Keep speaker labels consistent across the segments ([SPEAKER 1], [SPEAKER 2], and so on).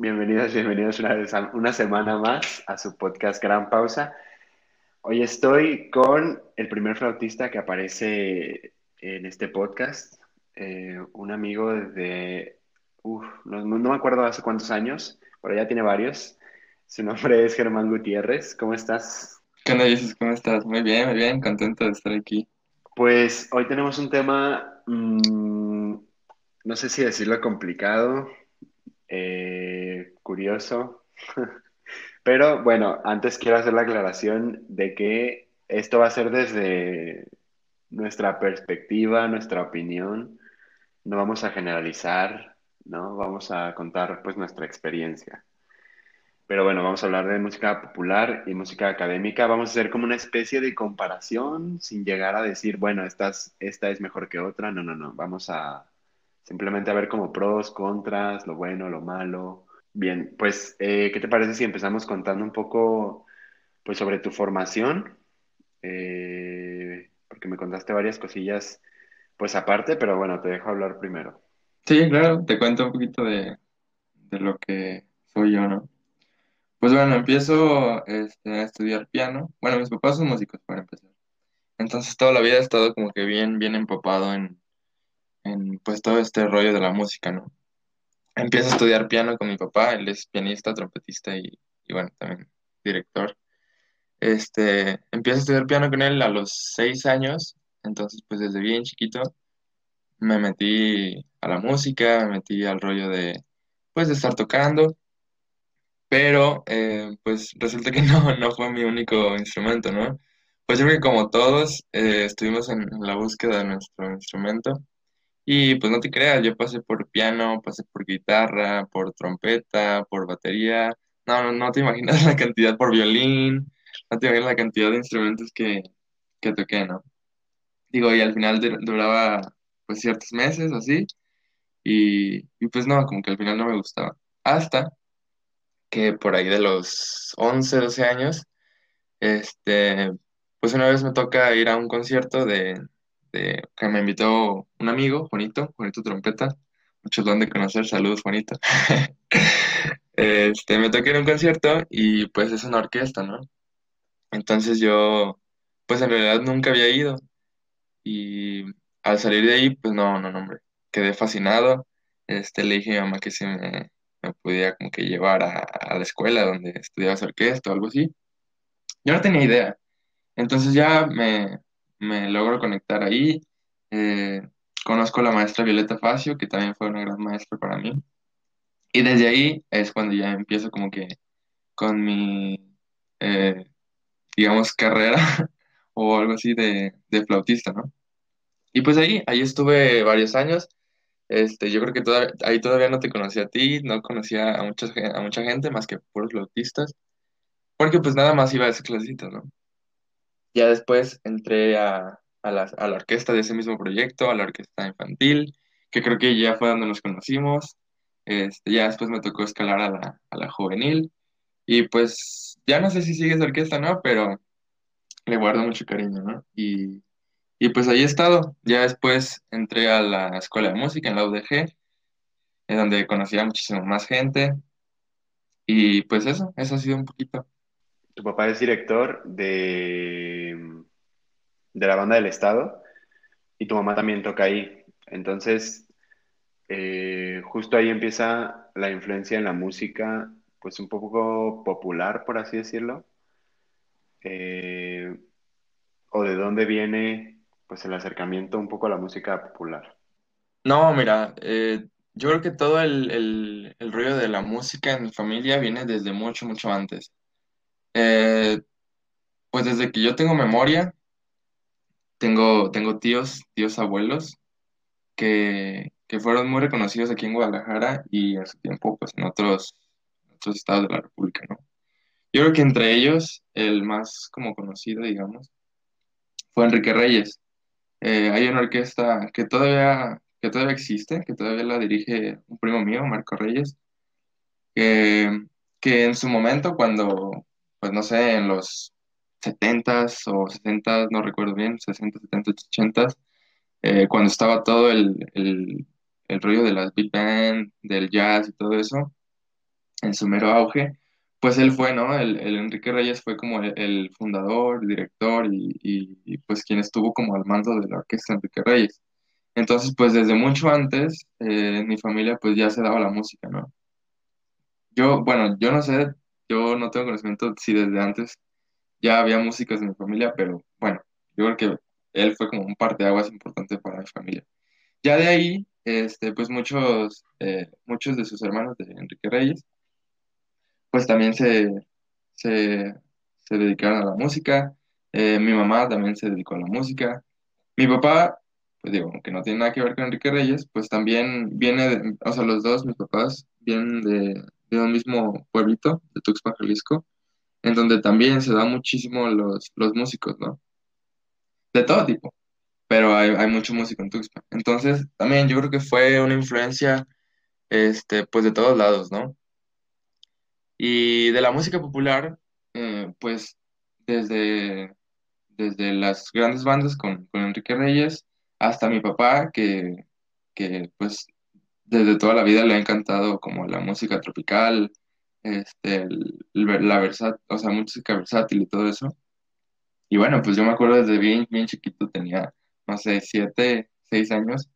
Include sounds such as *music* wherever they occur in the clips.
[SPEAKER 1] bienvenidos, bienvenidos una, vez una semana más a su podcast Gran Pausa. Hoy estoy con el primer flautista que aparece en este podcast, eh, un amigo de, uf, no, me acuerdo hace cuántos años, pero ya tiene varios. Su nombre es Germán Gutiérrez. ¿Cómo estás?
[SPEAKER 2] ¿Qué onda, Jesús? ¿Cómo estás? Muy bien, muy bien, contento de estar aquí.
[SPEAKER 1] Pues hoy tenemos un tema, mmm, no sé si decirlo complicado, eh, curioso. *laughs* Pero bueno, antes quiero hacer la aclaración de que esto va a ser desde nuestra perspectiva, nuestra opinión. No vamos a generalizar, ¿no? Vamos a contar pues nuestra experiencia. Pero bueno, vamos a hablar de música popular y música académica. Vamos a hacer como una especie de comparación sin llegar a decir, bueno, esta esta es mejor que otra. No, no, no. Vamos a, Simplemente a ver como pros, contras, lo bueno, lo malo. Bien, pues, eh, ¿qué te parece si empezamos contando un poco pues, sobre tu formación? Eh, porque me contaste varias cosillas, pues aparte, pero bueno, te dejo hablar primero.
[SPEAKER 2] Sí, claro, te cuento un poquito de, lo que soy yo, ¿no? Pues bueno, empiezo este, a estudiar piano. Bueno, mis papás son músicos para empezar. Entonces toda la vida he estado como que bien, bien empapado en, pues todo este rollo de la música, ¿no? Empiezo a estudiar piano con mi papá, él es pianista, trompetista y, bueno, también director. Este, empiezo a estudiar piano con él a los seis años, entonces pues desde bien chiquito me metí a la música, me metí al rollo de, pues de estar tocando, pero eh, pues resulta que *laughs* no, no fue mi único instrumento, ¿no? Pues yo creo que como todos eh, estuvimos en la búsqueda de nuestro instrumento, y pues no te creas, yo pasé por piano, pasé por guitarra, por trompeta, por batería. No, no, no te imaginas *laughs* la cantidad por violín, no te imaginas la cantidad de instrumentos que, que toqué, ¿no? Digo, y al final duraba pues ciertos meses así, y, y pues no, como que al final no me gustaba. Hasta que por ahí de los 11, 12 años, este, pues una vez me toca ir a un concierto de, este, que me invitó un amigo, Juanito, Juanito Trompeta. Muchos lo han de conocer, saludos Juanito. *laughs* este, me toqué en un concierto y pues es una orquesta, ¿no? Entonces yo, pues en realidad nunca había ido. Y al salir de ahí, pues no, no, no, hombre, quedé fascinado. Este, le dije a mi mamá que se me, me podía como que llevar a, a la escuela donde estudiaba orquesta o algo así. Yo no tenía idea. Entonces ya me, me logro conectar ahí. Eh, conozco a la maestra Violeta Facio, que también fue una gran maestra para mí. Y desde ahí es cuando ya empiezo como que con mi, eh, digamos, carrera *laughs* o algo así de, de, flautista, ¿no? Y pues ahí, ahí estuve varios años. Este, yo creo que ahí todavía no te conocía a ti, no conocía a, mucha, a mucha gente más que puros flautistas, porque pues nada más iba a ese clasito, ¿no? Ya después entré a, la, orquesta de ese mismo proyecto, a la orquesta infantil, que creo que ya fue donde nos conocimos. Este, ya después me tocó escalar a la, juvenil. Y pues ya no sé si sigue esa orquesta, ¿no? Pero le guardo mucho cariño, ¿no? Y, y pues ahí he estado. Ya después entré a la escuela de música en la UDG, en donde conocí a muchísima más gente. Y pues eso, eso ha sido un poquito.
[SPEAKER 1] Tu papá es director de, de la banda del Estado y tu mamá también toca ahí. Entonces, eh, justo ahí empieza la influencia en la música, pues un poco popular, por así decirlo. Eh, o de dónde viene pues el acercamiento un poco a la música popular.
[SPEAKER 2] No, mira, eh, yo creo que todo el, el rollo de la música en mi familia viene desde mucho, mucho antes. Eh, pues desde que yo tengo memoria, tengo, tengo tíos, tíos abuelos, que, fueron muy reconocidos aquí en Guadalajara y en su tiempo, pues en otros, otros estados de la República, ¿no? Yo creo que entre ellos, el más como conocido, digamos, fue Enrique Reyes. Eh, hay una orquesta que todavía, que todavía existe, que todavía la dirige un primo mío, Marco Reyes, que, que en su momento, cuando, pues no sé, en los setentas o sesentas no recuerdo bien, 60, 70, 80 eh, cuando estaba todo el, el, el rollo de las big band, del jazz y todo eso, en su mero auge, pues él fue, ¿no? El, el Enrique Reyes fue como el, fundador, director y, y, y, pues quien estuvo como al mando de la orquesta Enrique Reyes. Entonces, pues desde mucho antes, eh, mi familia pues ya se daba la música, ¿no? Yo, bueno, yo no sé, yo no tengo conocimiento si desde antes ya había músicos en mi familia, pero bueno, yo creo que él fue como un parteaguas importante para mi familia. Ya de ahí, este, pues muchos, eh, muchos de sus hermanos de Enrique Reyes, pues también se, se, se dedicaron a la música. Eh, mi mamá también se dedicó a la música. Mi papá, pues digo, aunque no tiene nada que ver con Enrique Reyes, pues también viene, de- o sea, los dos, mis papás, vienen de, de un mismo pueblito, de Tuxpan, Jalisco, en donde también se da muchísimo los, los músicos, ¿no? De todo tipo, pero hay, hay mucho músico en Tuxpan. Entonces, también yo creo que fue una influencia, este, pues de todos lados, ¿no? Y de la música popular, eh, pues desde, desde las grandes bandas con, con Enrique Reyes hasta mi papá, que, que pues desde toda la vida le ha encantado como la música tropical, este, la versa, o sea, música versátil y todo eso. Y bueno, pues yo me acuerdo desde bien, bien chiquito, tenía, no sé, siete, seis años,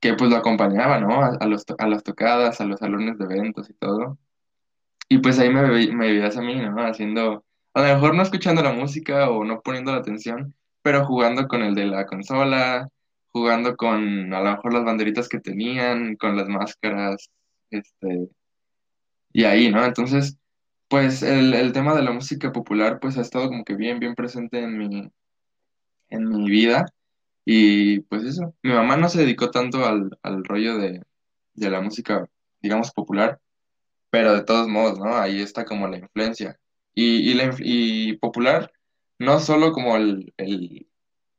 [SPEAKER 2] que pues lo acompañaba, ¿no? A, a los, a las tocadas, a los salones de eventos y todo. Y pues ahí me, me veías a mí, ¿no? Haciendo, a lo mejor no escuchando la música o no poniendo la atención, pero jugando con el de la consola, jugando con a lo mejor las banderitas que tenían, con las máscaras, este, y ahí, ¿no? Entonces, pues el, el tema de la música popular pues ha estado como que bien, bien presente en mi, en mi vida. Y pues eso, mi mamá no se dedicó tanto al, al rollo de, de la música, digamos, popular pero de todos modos, ¿no? Ahí está como la influencia. Y, y, la, y popular, no solo como el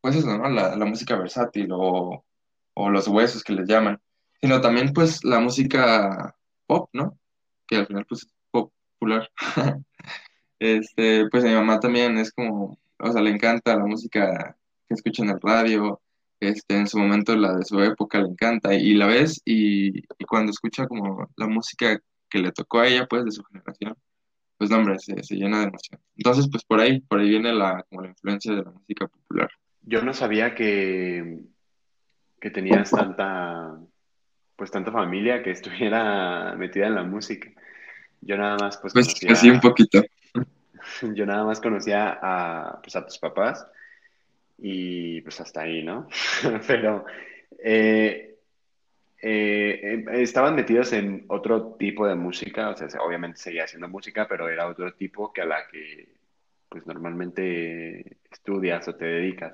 [SPEAKER 2] pues eso, ¿no? La, la música versátil o, o los huesos que les llaman, sino también pues la música pop, ¿no? Que al final pues es popular. *laughs* Este, pues a mi mamá también es como, o sea, le encanta la música que escucha en el radio, este, en su momento la de su época le encanta, y la ves y, y cuando escucha como la música que le tocó a ella, pues, de su generación, pues, no, hombre, se, se llena de emoción. Entonces, pues, por ahí, por ahí viene la, como la influencia de la música popular.
[SPEAKER 1] Yo no sabía que, que tenías tanta, pues tanta familia que *laughs* estuviera metida en la música. Yo nada más pues
[SPEAKER 2] Pues, así un
[SPEAKER 1] conocía,
[SPEAKER 2] poquito. *laughs*
[SPEAKER 1] yo nada más conocía a, pues, a tus papás y pues hasta ahí, ¿no? *laughs* Pero eh, eh, estaban metidos en otro tipo de música, o sea, se- obviamente seguía haciendo música, pero era otro tipo que a la que pues normalmente estudias o te dedicas.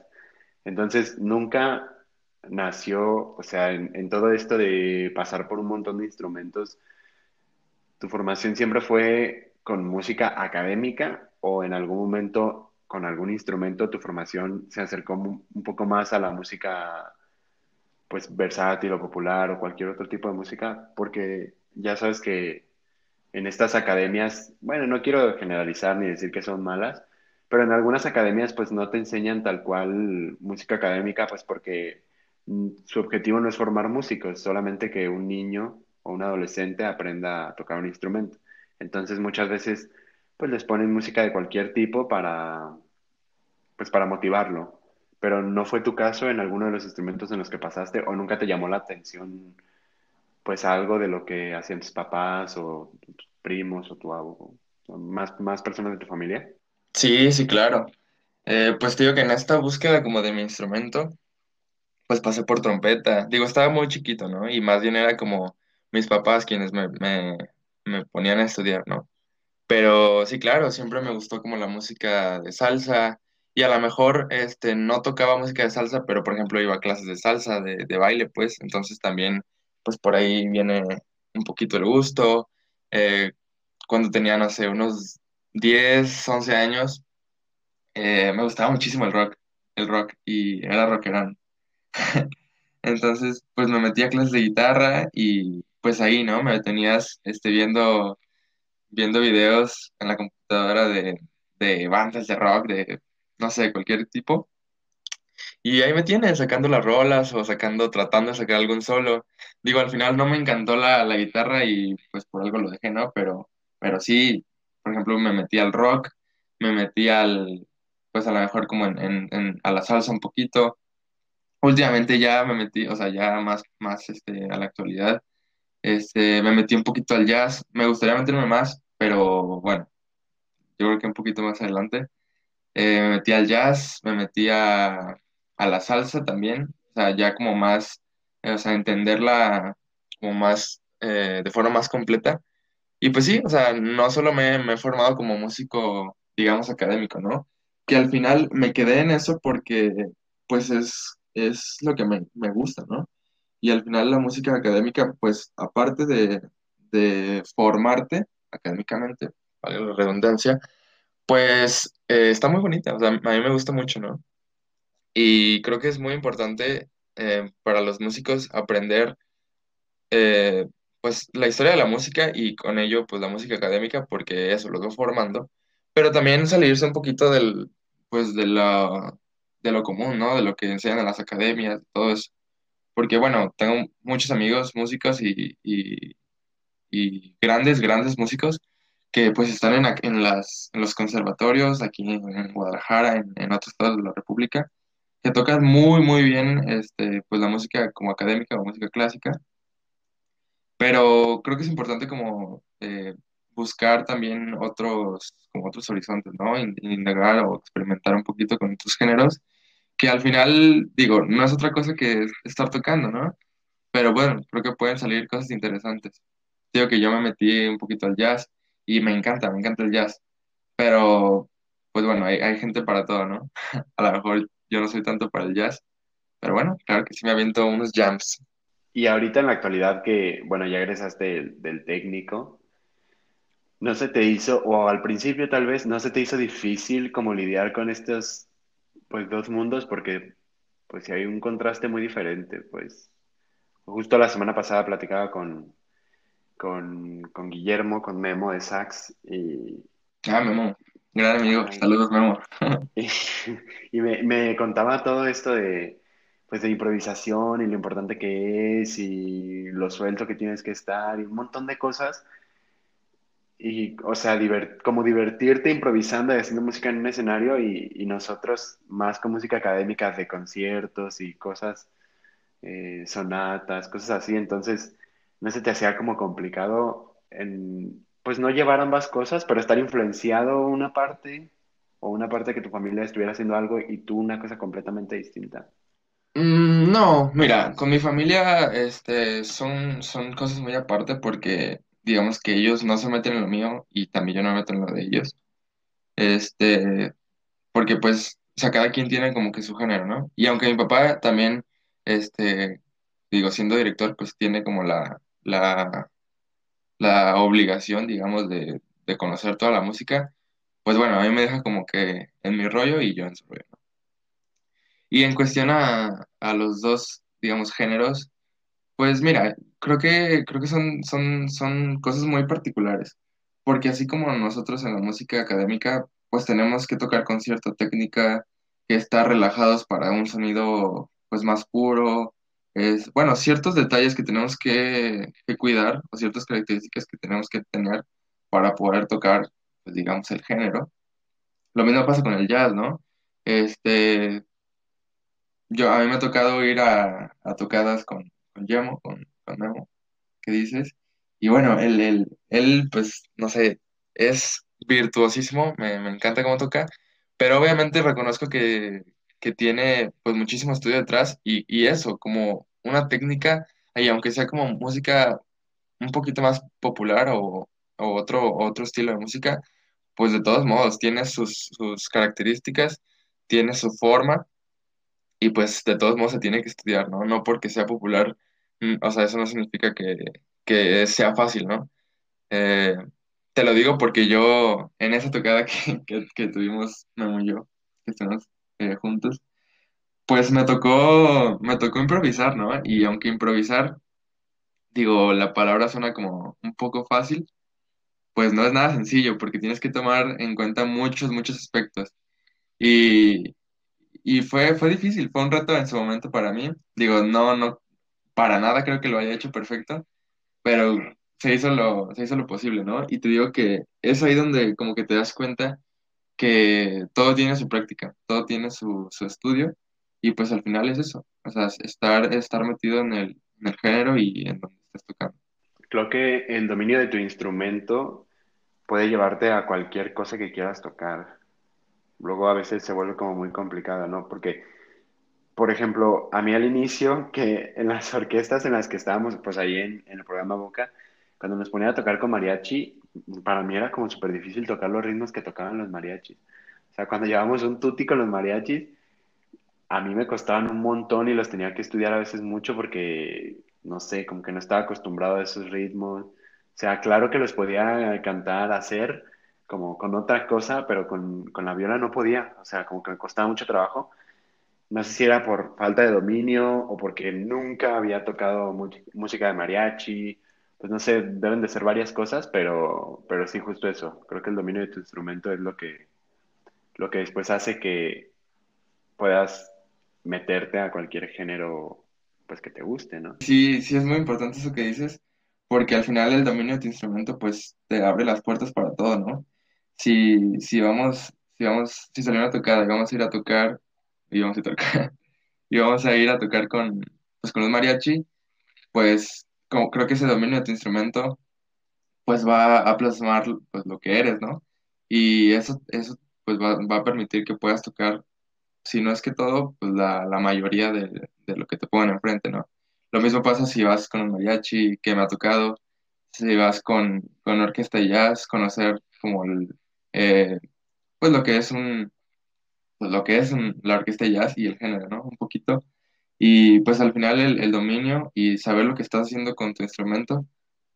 [SPEAKER 1] Entonces, nunca nació, o sea, en, en todo esto de pasar por un montón de instrumentos, ¿tu formación siempre fue con música académica o en algún momento con algún instrumento tu formación se acercó un, poco más a la música, pues, versátil o popular o cualquier otro tipo de música? Porque ya sabes que en estas academias, bueno, no quiero generalizar ni decir que son malas, pero en algunas academias pues no te enseñan tal cual música académica, pues porque mm, su objetivo no es formar músicos, solamente que un niño o un adolescente aprenda a tocar un instrumento. Entonces muchas veces pues les ponen música de cualquier tipo para pues para motivarlo. Pero no fue tu caso en alguno de los instrumentos en los que pasaste o nunca te llamó la atención pues algo de lo que hacían tus papás o tus primos o tu abuelo, más, más personas de tu familia.
[SPEAKER 2] Sí, sí, claro. Eh, pues te digo que en esta búsqueda como de mi instrumento, pues pasé por trompeta. Digo, estaba muy chiquito, ¿no? Y más bien era como mis papás quienes me, me, me ponían a estudiar, ¿no? Pero sí, claro, siempre me gustó como la música de salsa y a lo mejor este, no tocaba música de salsa, pero por ejemplo iba a clases de salsa, de, de baile, pues, entonces también, pues por ahí viene un poquito el gusto. Eh, cuando tenía, no sé, unos 10, 11 años, eh, me gustaba muchísimo el rock, el rock, y era rockerón. *laughs* Entonces, pues me metí a clases de guitarra y pues ahí, ¿no? Me tenías este, viendo, viendo videos en la computadora de, de bandas de rock, de, no sé, cualquier tipo. Y ahí me tienes sacando las rolas o sacando, tratando de sacar algún solo. Digo, al final no me encantó la, la guitarra y pues por algo lo dejé, ¿no? Pero, pero sí, por ejemplo, me metí al rock, me metí al, pues a lo mejor como en, a la salsa un poquito. Últimamente ya me metí, o sea, ya más, más este, a la actualidad, este, me metí un poquito al jazz. Me gustaría meterme más, pero bueno, yo creo que un poquito más adelante. Eh, me metí al jazz, me metí a, a la salsa también, o sea, ya como más, eh, o sea, entenderla como más, eh, de forma más completa. Y pues sí, o sea, no solo me, me he formado como músico, digamos, académico, ¿no? Que al final me quedé en eso porque, pues, es, es lo que me, me gusta, ¿no? Y al final la música académica, pues, aparte de, de formarte académicamente, vale la redundancia, pues eh, está muy bonita, o sea, a mí me gusta mucho, ¿no? Y creo que es muy importante eh, para los músicos aprender, eh, pues, la historia de la música y con ello, pues, la música académica, porque eso los va formando, pero también salirse un poquito del, pues, de la, de lo común, ¿no? De lo que enseñan en las academias, todo eso. Porque, bueno, tengo muchos amigos músicos y, y, y grandes, grandes músicos que pues están en, en las, en los conservatorios aquí en Guadalajara, en, en otros estados de la República, que tocan muy, muy bien este, pues la música como académica o música clásica, pero creo que es importante como eh, buscar también otros, como otros horizontes, ¿no? In- Indagar o experimentar un poquito con otros géneros, que al final, digo, no es otra cosa que estar tocando, ¿no? Pero bueno, creo que pueden salir cosas interesantes. Digo que yo me metí un poquito al jazz y me encanta, me encanta el jazz. Pero, pues bueno, hay, hay gente para todo, ¿no? *laughs* A lo mejor yo no soy tanto para el jazz, pero bueno, claro que sí me aviento unos jams.
[SPEAKER 1] Y ahorita en la actualidad que, bueno, ya egresaste del, del técnico, ¿no se te hizo, o al principio tal vez, no se te hizo difícil como lidiar con estos, pues, dos mundos? Porque, pues, sí hay un contraste muy diferente, pues. Justo la semana pasada platicaba con, con, con Guillermo, con Memo de Sax, y,
[SPEAKER 2] Ah, Memo, gran amigo, saludos, Memo.
[SPEAKER 1] y, *laughs* y me, me contaba todo esto de, pues, de improvisación y lo importante que es y lo suelto que tienes que estar y un montón de cosas. Y, o sea, como divertirte improvisando y haciendo música en un escenario y, nosotros más con música académica de conciertos y cosas, eh, sonatas, cosas así. Entonces, no se te hacía como complicado pues no llevar ambas cosas, pero estar influenciado una parte o una parte que tu familia estuviera haciendo algo y tú una cosa completamente distinta.
[SPEAKER 2] No, mira, con mi familia este, son, son cosas muy aparte porque digamos que ellos no se meten en lo mío y también yo no me meto en lo de ellos. Este, porque pues, o sea, cada quien tiene como que su género, ¿no? Y aunque mi papá también, este, digo, siendo director, pues tiene como la, la, la obligación, digamos, de, de conocer toda la música, pues bueno, a mí me deja como que en mi rollo y yo en su rollo, ¿no? Y en cuestión a, a los dos, digamos, géneros, pues mira, creo que, creo que son, son, son cosas muy particulares, porque así como nosotros en la música académica, pues tenemos que tocar con cierta técnica, que estar relajados para un sonido pues más puro, es, bueno, ciertos detalles que tenemos que, que cuidar, o ciertas características que tenemos que tener para poder tocar, pues digamos, el género. Lo mismo pasa con el jazz, ¿no? Este, yo, a mí me ha tocado ir a, a tocadas con, con Yemo, con, con Memo, ¿qué dices? Y bueno, él, él, él, pues, no sé, es virtuosísimo, me, me encanta cómo toca, pero obviamente reconozco que, que tiene, pues, muchísimo estudio detrás y, y eso, como una técnica, y aunque sea como música un poquito más popular o, o otro, otro estilo de música, pues de todos modos, tiene sus, sus características, tiene su forma y pues de todos modos se tiene que estudiar, ¿no? No porque sea popular, mm, o sea, eso no significa que, que sea fácil, ¿no? Eh, te lo digo porque yo, en esa tocada *laughs* que, que, tuvimos, Memo y yo, que estuvimos eh, juntos, pues me tocó, me tocó improvisar, ¿no? Y aunque improvisar, digo, la palabra suena como un poco fácil, pues no es nada sencillo porque tienes que tomar en cuenta muchos, muchos aspectos. Y, y fue, fue difícil, fue un reto en su momento para mí. Digo, no, no, para nada creo que lo haya hecho perfecto, pero se hizo lo, se hizo lo posible, ¿no? Y te digo que es ahí donde como que te das cuenta que todo tiene su práctica, todo tiene su, su estudio, y pues al final es eso, o sea, es estar, estar metido en el, en el género y en donde estás tocando.
[SPEAKER 1] Creo que el dominio de tu instrumento puede llevarte a cualquier cosa que quieras tocar. Luego a veces se vuelve como muy complicado, ¿no? Porque, por ejemplo, a mí al inicio, que en las orquestas en las que estábamos, pues ahí en, en el programa Boca, cuando nos ponían a tocar con mariachi, para mí era como súper difícil tocar los ritmos que tocaban los mariachis. O sea, cuando llevábamos un tutti con los mariachis, a mí me costaban un montón y los tenía que estudiar a veces mucho porque, no sé, como que no estaba acostumbrado a esos ritmos. O sea, claro que los podía cantar, hacer, como con otra cosa, pero con, con la viola no podía. O sea, como que me costaba mucho trabajo. No sé si era por falta de dominio o porque nunca había tocado música de mariachi. Pues no sé, deben de ser varias cosas, pero, pero sí, justo eso. Creo que el dominio de tu instrumento es lo que, lo que después hace que puedas meterte a cualquier género pues que te guste, ¿no?
[SPEAKER 2] Sí, sí es muy importante eso que dices, porque al final el dominio de tu instrumento pues te abre las puertas para todo, ¿no? Si, si vamos, si vamos, si salimos a tocar y vamos a ir a tocar, y vamos a tocar, *laughs* y vamos a ir a tocar con, pues con los mariachi, pues como creo que ese dominio de tu instrumento pues va a plasmar pues lo que eres, ¿no? Y eso, eso pues va, va a permitir que puedas tocar, si no es que todo, pues la, la mayoría de, de lo que te pongan enfrente, ¿no? Lo mismo pasa si vas con un mariachi, que me ha tocado, si vas con, con orquesta de jazz, conocer como el, eh, pues lo que es un, pues lo que es un- la orquesta de jazz y el género, ¿no? Un poquito. Y pues al final el, el dominio y saber lo que estás haciendo con tu instrumento,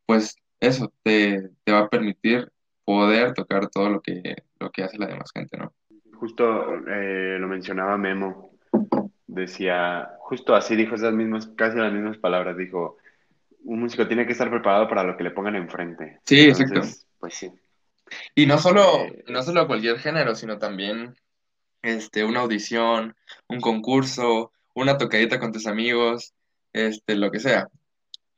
[SPEAKER 2] pues eso te, te va a permitir poder tocar todo lo que, lo que hace la demás gente, ¿no?
[SPEAKER 1] Justo eh, lo mencionaba Memo, decía, justo así dijo esas mismas, casi las mismas palabras, dijo, un músico tiene que estar preparado para lo que le pongan enfrente.
[SPEAKER 2] Sí, exacto.
[SPEAKER 1] Pues sí.
[SPEAKER 2] Y no solo, no
[SPEAKER 1] Eh,
[SPEAKER 2] solo cualquier género, sino también este, una audición, un concurso, una tocadita con tus amigos, este, lo que sea.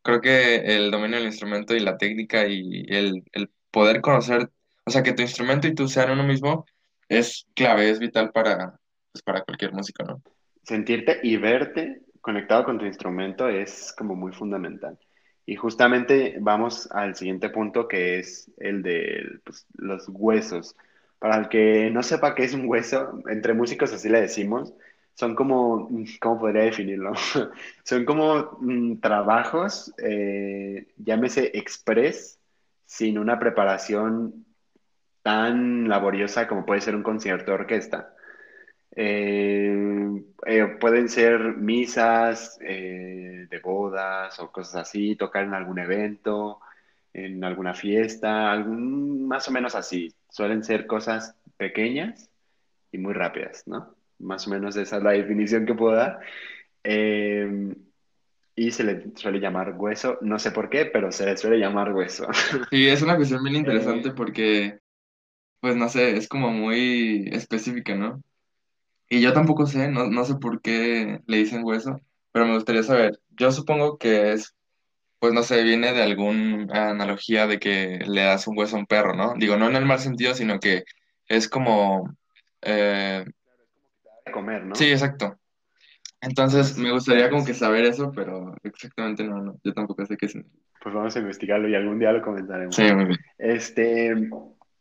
[SPEAKER 2] Creo que el dominio del instrumento y la técnica y el, el poder conocer, o sea, que tu instrumento y tú sean uno mismo, es clave, es vital para, pues, para cualquier músico, ¿no?
[SPEAKER 1] sentirte y verte conectado con tu instrumento es como muy fundamental. Y justamente vamos al siguiente punto que es el de pues, los huesos. Para el que no sepa qué es un hueso, entre músicos así le decimos, son como, ¿cómo podría definirlo? *laughs* Son como mm, trabajos, eh, llámese express, sin una preparación tan laboriosa como puede ser un concierto de orquesta. Eh, eh, pueden ser misas eh, de bodas o cosas así, tocar en algún evento, en alguna fiesta, algún, más o menos así. Suelen ser cosas pequeñas y muy rápidas, ¿no? Más o menos esa es la definición que puedo dar. Y se le suele llamar hueso, no sé por qué, pero se le suele llamar hueso. *laughs*
[SPEAKER 2] Sí, es una cuestión bien interesante porque, pues no sé, es como muy específica, ¿no? Y yo tampoco sé, no, no sé por qué le dicen hueso, pero me gustaría saber. Yo supongo que es, pues no sé, viene de alguna analogía de que le das un hueso a un perro, ¿no? Digo, no en el mal sentido, sino que es como... eh,
[SPEAKER 1] comer,
[SPEAKER 2] sí,
[SPEAKER 1] ¿no?
[SPEAKER 2] exacto. Entonces me
[SPEAKER 1] Pues,
[SPEAKER 2] gustaría como que
[SPEAKER 1] pues,
[SPEAKER 2] saber eso, pero exactamente no, no, yo tampoco sé qué es.
[SPEAKER 1] pues vamos a investigarlo y algún día lo
[SPEAKER 2] Sí,
[SPEAKER 1] comentaremos.
[SPEAKER 2] muy bien.
[SPEAKER 1] Este,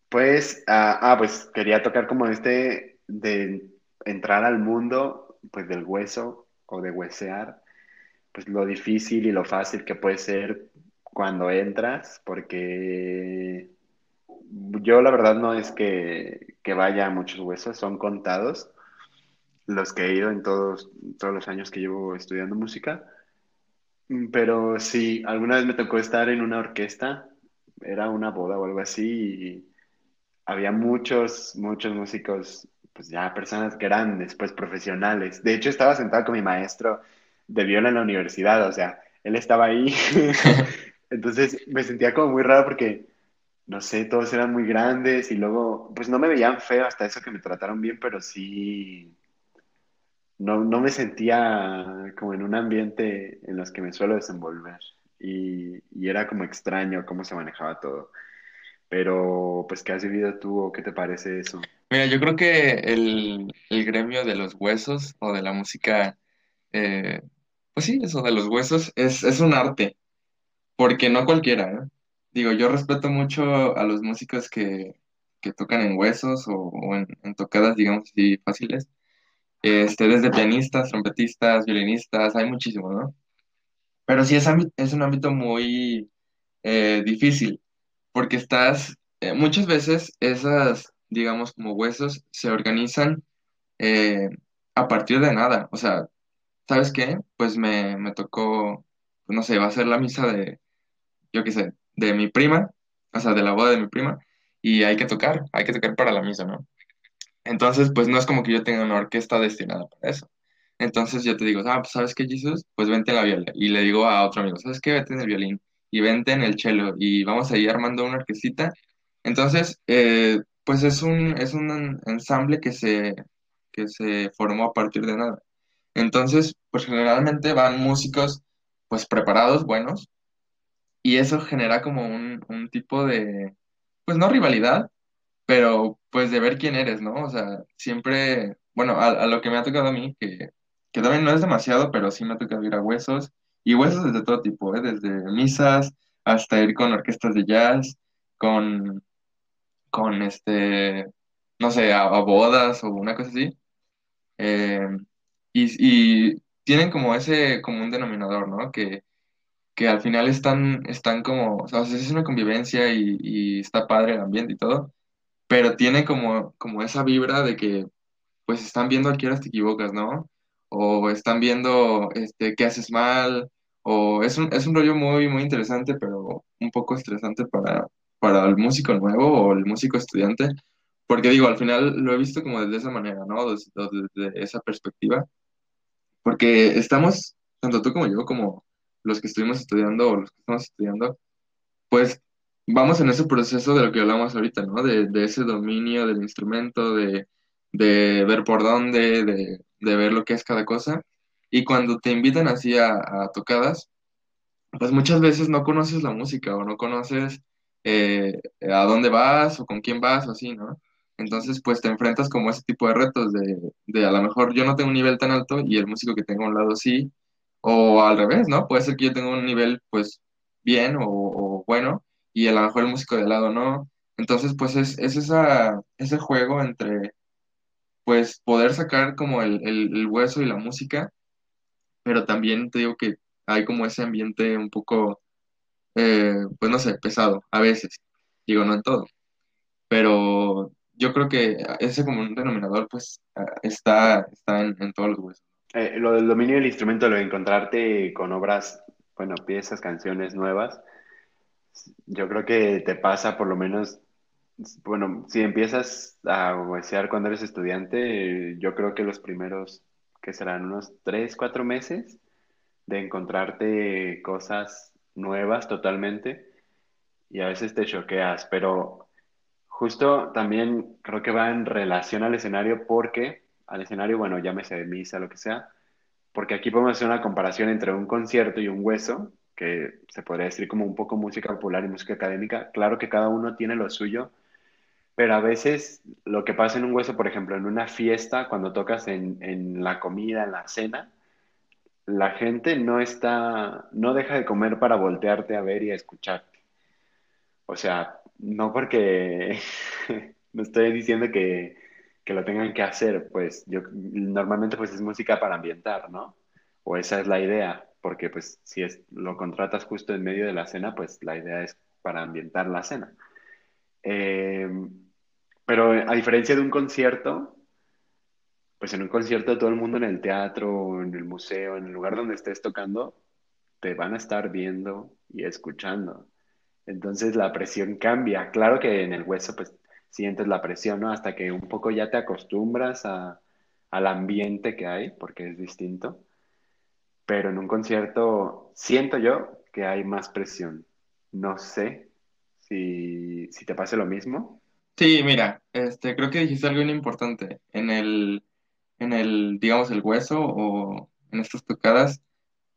[SPEAKER 1] pues, ah, ah, pues quería tocar como este de entrar al mundo, pues del hueso o de huesear, pues lo difícil y lo fácil que puede ser cuando entras, porque yo la verdad no es que, que vaya a muchos huesos, son contados los que he ido en todos, todos los años que llevo estudiando música, pero sí, alguna vez me tocó estar en una orquesta era una boda o algo así y había muchos, muchos músicos, pues ya personas grandes, pues profesionales. De hecho, estaba sentado con mi maestro de viola en la universidad, o sea, él estaba ahí. *laughs* Entonces me sentía como muy raro porque, no sé, todos eran muy grandes y luego, pues no me veían feo hasta eso que me trataron bien, pero sí, no, no me sentía como en un ambiente en los que me suelo desenvolver. Y, y era como extraño cómo se manejaba todo. Pero, pues, ¿qué has vivido tú o qué te parece eso?
[SPEAKER 2] Mira, yo creo que el, el gremio de los huesos o de la música, eh, pues sí, eso de los huesos es, es un arte, porque no cualquiera, ¿eh? Digo, yo respeto mucho a los músicos que, que tocan en huesos o, en, tocadas, digamos así, fáciles. Este, desde pianistas, trompetistas, violinistas, hay muchísimos, ¿no? Pero sí es, es un ámbito muy eh, difícil, porque estás, eh, muchas veces esas, digamos, como huesos se organizan eh, a partir de nada. O sea, ¿sabes qué? Pues me, me tocó, pues no sé, va a ser la misa de, yo qué sé, de mi prima, o sea, de la boda de mi prima, y hay que tocar, hay que tocar para la misa, ¿no? Entonces, pues no es como que yo tenga una orquesta destinada para eso. Entonces yo te digo, ah, pues ¿sabes qué, Jesús? Pues vente en la viola. Y le digo a otro amigo, ¿sabes qué? Vete en el violín. Y vente en el cello. Y vamos a ir armando una orquestita. Entonces, eh, pues es un, es un en- ensamble que se, que se formó a partir de nada. Entonces, pues generalmente van músicos, pues preparados, buenos. Y eso genera como un, un tipo de, pues no rivalidad, pero pues de ver quién eres, ¿no? O sea, siempre, bueno, a, a lo que me ha tocado a mí, que, que también no es demasiado, pero sí me ha tocado ir a huesos, y huesos desde todo tipo, ¿eh? Desde misas hasta ir con orquestas de jazz, con, con este, no sé, a, a bodas o una cosa así. Eh, y, y tienen como ese común denominador, ¿no? Que, que al final están, están como, o sea, es una convivencia y, y está padre el ambiente y todo pero tiene como, como esa vibra de que pues están viendo a qué horas te equivocas, ¿no? O están viendo este, qué haces mal, o es un, es un rollo muy, muy interesante, pero un poco estresante para, para el músico nuevo o el músico estudiante, porque digo, al final lo he visto como desde esa manera, ¿no? Desde, desde esa perspectiva, porque estamos, tanto tú como yo, como los que estuvimos estudiando o los que estamos estudiando, pues vamos en ese proceso de lo que hablamos ahorita, ¿no? De, de ese dominio del instrumento, de, de ver por dónde, de, de ver lo que es cada cosa. Y cuando te invitan así a, a tocadas, pues muchas veces no conoces la música o no conoces eh, a dónde vas o con quién vas o así, ¿no? Entonces, pues te enfrentas como a ese tipo de retos de, de a lo mejor yo no tengo un nivel tan alto y el músico que tengo a un lado sí, o al revés, ¿no? Puede ser que yo tenga un nivel, pues, bien o, bueno y a lo mejor el músico de lado no. Entonces, pues es, es esa, ese juego entre, pues, poder sacar como el, el, el hueso y la música, pero también te digo que hay como ese ambiente un poco eh, pues no sé, pesado, a veces, digo, no en todo, pero yo creo que ese como un denominador, pues ah, está, está en, en todos los huesos.
[SPEAKER 1] Eh, lo del dominio del instrumento, lo de encontrarte con obras, bueno, piezas, canciones nuevas, yo creo que te pasa por lo menos, bueno, si empiezas a huesear cuando eres estudiante, yo creo que los primeros, que serán unos tres, cuatro meses, de encontrarte cosas nuevas totalmente y a veces te choqueas, pero justo también creo que va en relación al escenario porque al escenario, bueno, llámese de misa, lo que sea, porque aquí podemos hacer una comparación entre un concierto y un hueso, que se podría decir como un poco música popular y música académica. Claro que cada uno tiene lo suyo, pero a veces lo que pasa en un hueso, por ejemplo, en una fiesta, cuando tocas en, en la comida, en la cena, la gente no está, no deja de comer para voltearte a ver y a escucharte. O sea, no porque *laughs* no estoy diciendo que, que lo tengan que hacer, pues yo normalmente pues es música para ambientar, ¿no? O esa es la idea, porque pues si es, lo contratas justo en medio de la cena, pues la idea es para ambientar la cena. Eh, pero a diferencia de un concierto, pues en un concierto todo el mundo en el teatro, en el museo, en el lugar donde estés tocando, te van a estar viendo y escuchando. Entonces la presión cambia. Claro que en el hueso pues sientes la presión, ¿no? Hasta que un poco ya te acostumbras a, al ambiente que hay, porque es distinto. Pero en un concierto siento yo que hay más presión. No sé si, si te pase lo mismo.
[SPEAKER 2] Sí, mira, este, creo que dijiste algo importante. En el, en el, digamos, el hueso o en estas tocadas,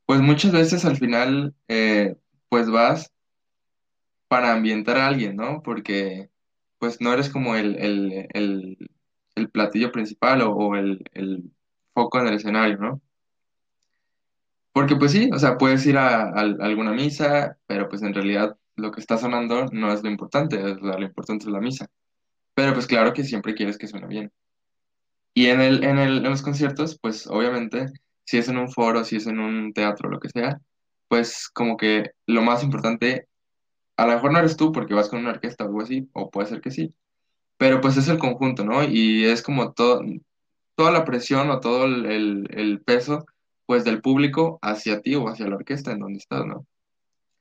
[SPEAKER 2] pues muchas veces al final, eh, pues vas para ambientar a alguien, ¿no? Porque pues no eres como el, el, el, el platillo principal o, o el, foco en el escenario, ¿no? Porque pues sí, o sea, puedes ir a, a alguna misa, pero pues en realidad lo que está sonando no es lo importante, lo importante es la misa. Pero pues claro que siempre quieres que suene bien. Y en el, en el, en los conciertos, pues obviamente, si es en un foro, si es en un teatro, lo que sea, pues como que lo más importante, a lo mejor no eres tú porque vas con una orquesta o algo así, o puede ser que sí, pero pues es el conjunto, ¿no? Y es como todo, toda la presión o todo el, el, el peso, pues del público hacia ti o hacia la orquesta en donde estás, ¿no?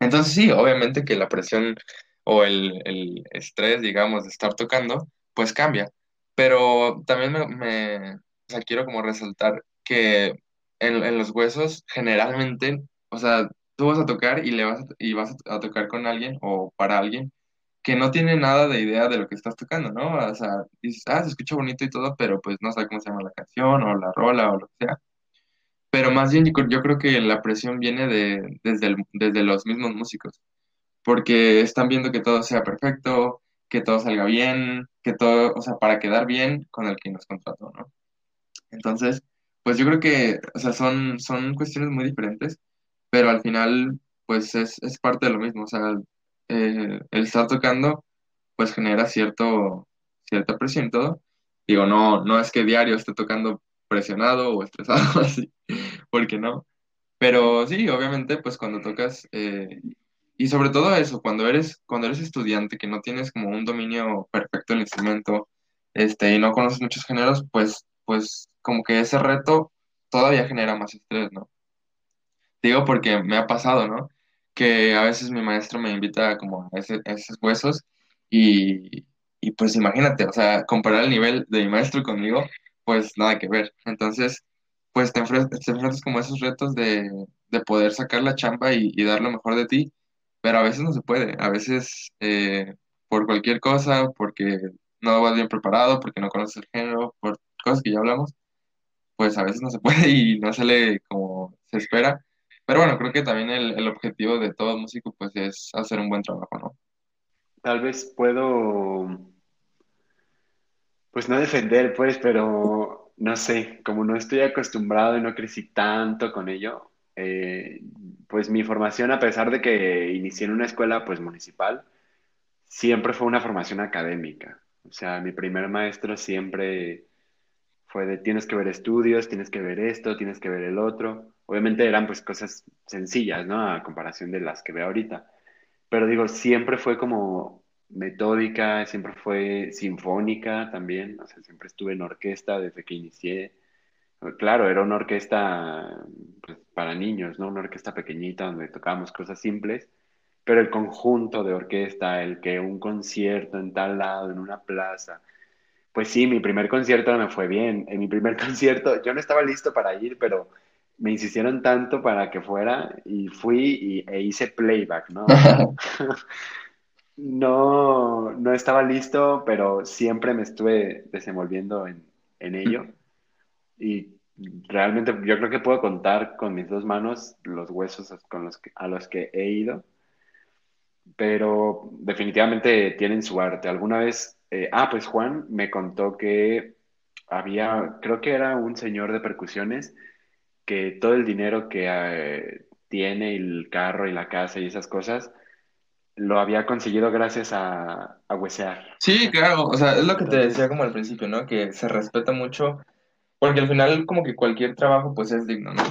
[SPEAKER 2] Entonces sí, obviamente que la presión o el, el estrés, digamos, de estar tocando, pues cambia. Pero también me, me- o sea, quiero como resaltar que en, los huesos generalmente, o sea, tú vas a tocar y le vas a, y vas a tocar con alguien o para alguien que no tiene nada de idea de lo que estás tocando, ¿no? O sea, dices, ah, se escucha bonito y todo, pero pues no sabe cómo se llama la canción o la rola o lo que sea. Pero más bien yo, creo que la presión viene de, desde, desde los mismos músicos, porque están viendo que todo sea perfecto, que todo salga bien, que todo, o sea, para quedar bien con el que nos contrató, ¿no? Entonces, pues yo creo que, o sea, son, son cuestiones muy diferentes, pero al final, pues es, es parte de lo mismo, o sea, eh, el estar tocando, pues genera cierto, cierta presión todo. Digo, no, no es que diario esté tocando presionado o estresado, *laughs* así, porque no. Pero sí, obviamente, pues cuando tocas, eh, y sobre todo eso, cuando eres, cuando eres estudiante, que no tienes como un dominio perfecto del instrumento, este, y no conoces muchos géneros, pues, pues como que ese reto todavía genera más estrés, ¿no? Digo porque me ha pasado, ¿no? Que a veces mi maestro me invita como a, ese- a esos huesos y, y pues imagínate, o sea, comparar el nivel de mi maestro conmigo, pues nada que ver. Entonces, pues te enfrentas, te enfrentas como a esos retos de, de poder sacar la chamba y, y dar lo mejor de ti, pero a veces no se puede, a veces eh, por cualquier cosa, porque no vas bien preparado, porque no conoces el género, por cosas que ya hablamos pues a veces no se *laughs* puede y no sale como se espera. Pero bueno, creo que también el, el objetivo de todo músico pues es hacer un buen trabajo, ¿no?
[SPEAKER 1] Tal vez puedo, pues no defender, pues, pero no sé, como no estoy acostumbrado y no crecí tanto con ello, eh, pues mi formación, a pesar de que inicié en una escuela pues municipal, siempre fue una formación académica. O sea, mi primer maestro siempre fue de tienes que ver estudios, tienes que ver esto, tienes que ver el otro. Obviamente eran pues cosas sencillas, ¿no? A comparación de las que veo ahorita. Pero digo, siempre fue como metódica, siempre fue sinfónica también. O sea, siempre estuve en orquesta desde que inicié. Claro, era una orquesta pues, para niños, ¿no? Una orquesta pequeñita donde tocábamos cosas simples, pero el conjunto de orquesta, el que un concierto en tal lado, en una plaza, pues sí, mi primer concierto no me fue bien. En mi primer *laughs* concierto yo no estaba listo para ir, pero me insistieron tanto para que fuera y fui y, e hice playback, ¿no? *laughs* No, no estaba listo, pero siempre me estuve desenvolviendo en, en ello y realmente yo creo que puedo contar con mis dos manos los huesos con los que- a los que he ido pero definitivamente tienen su arte. Alguna vez, eh, ah, pues Juan me contó que había, creo que era un señor de percusiones, que todo el dinero que eh, tiene, el carro y la casa y esas cosas, lo había conseguido gracias a, a huesear.
[SPEAKER 2] Sí, claro, o sea, es lo que te decía como al principio, ¿no? Que se respeta mucho, porque al final como que cualquier trabajo pues es digno, ¿no?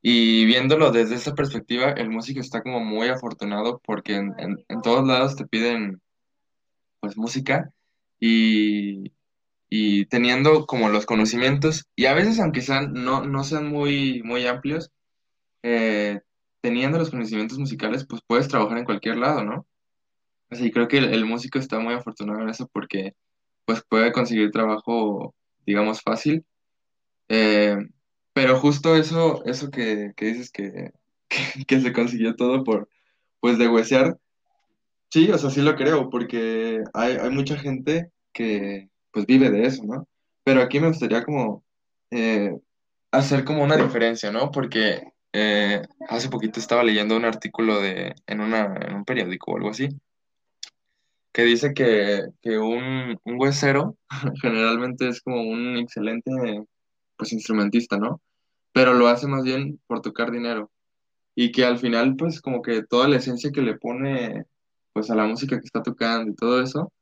[SPEAKER 2] Y viéndolo desde esa perspectiva, el músico está como muy afortunado porque en, en, en todos lados te piden pues música y, y teniendo como los conocimientos, y a veces aunque sean, no, no sean muy, muy amplios, eh, teniendo los conocimientos musicales, pues puedes trabajar en cualquier lado, ¿no? Sí, creo que el, el músico está muy afortunado en eso porque pues puede conseguir trabajo, digamos, fácil. Eh, pero justo eso, eso que, que dices *laughs* que, que, se consiguió todo por, pues, de huesear, sí, o sea, sí lo creo, porque hay, hay mucha gente que, pues, vive de eso, ¿no? Pero aquí me gustaría como eh, hacer como una diferencia, ¿no? Porque eh, hace poquito estaba leyendo un artículo de, en una, en un periódico o algo así que dice que, que un, un huesero *laughs* generalmente es como un excelente pues instrumentista, ¿no? Pero lo hace más bien por tocar dinero y que al final pues como que toda la esencia que le pone pues a la música que está tocando y todo eso,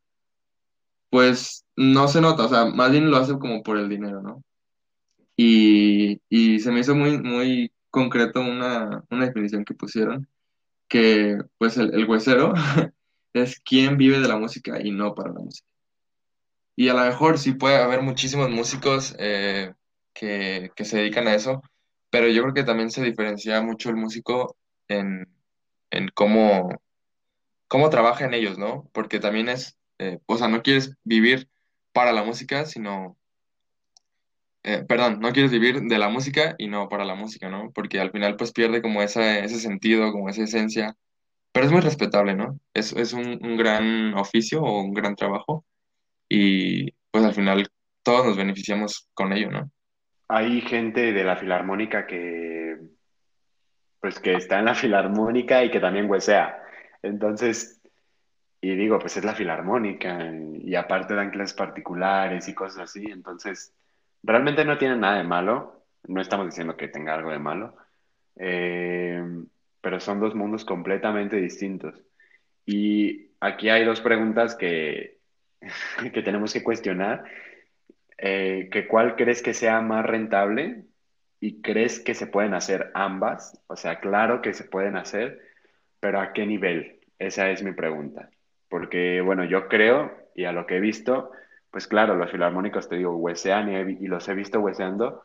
[SPEAKER 2] pues no se nota, o sea, más bien lo hace como por el dinero, ¿no? Y, y se me hizo muy, muy concreto una, una definición que pusieron, que pues el, el huesero *laughs* es quien vive de la música y no para la música. Y a lo mejor sí puede haber muchísimos músicos eh, que, que se dedican a eso, pero yo creo que también se diferencia mucho el músico en, en cómo, cómo trabaja en ellos, ¿no? Porque también es, eh, o sea, no quieres vivir para la música, sino, eh, perdón, no quieres vivir de la música y no para la música, ¿no? Porque al final pues pierde como esa, ese sentido, como esa esencia, pero es muy respetable, ¿no? Es, es un, un gran oficio o un gran trabajo y pues al final todos nos beneficiamos con ello, ¿no?
[SPEAKER 1] Hay gente de la filarmónica que, pues que está en la filarmónica y que también huesea. Entonces, y digo, pues es la filarmónica y aparte dan clases particulares y cosas así. Entonces, realmente no tiene nada de malo. No estamos diciendo que tenga algo de malo. Eh, pero son dos mundos completamente distintos. Y aquí hay dos preguntas que, *laughs* que tenemos que cuestionar. Eh, que ¿cuál crees que sea más rentable? ¿Y crees que se pueden hacer ambas? O sea, claro que se pueden hacer, pero ¿a qué nivel? Esa es mi pregunta. Porque, bueno, yo creo, y a lo que he visto, pues claro, los filarmónicos, te digo, huesean y, y los he visto hueseando,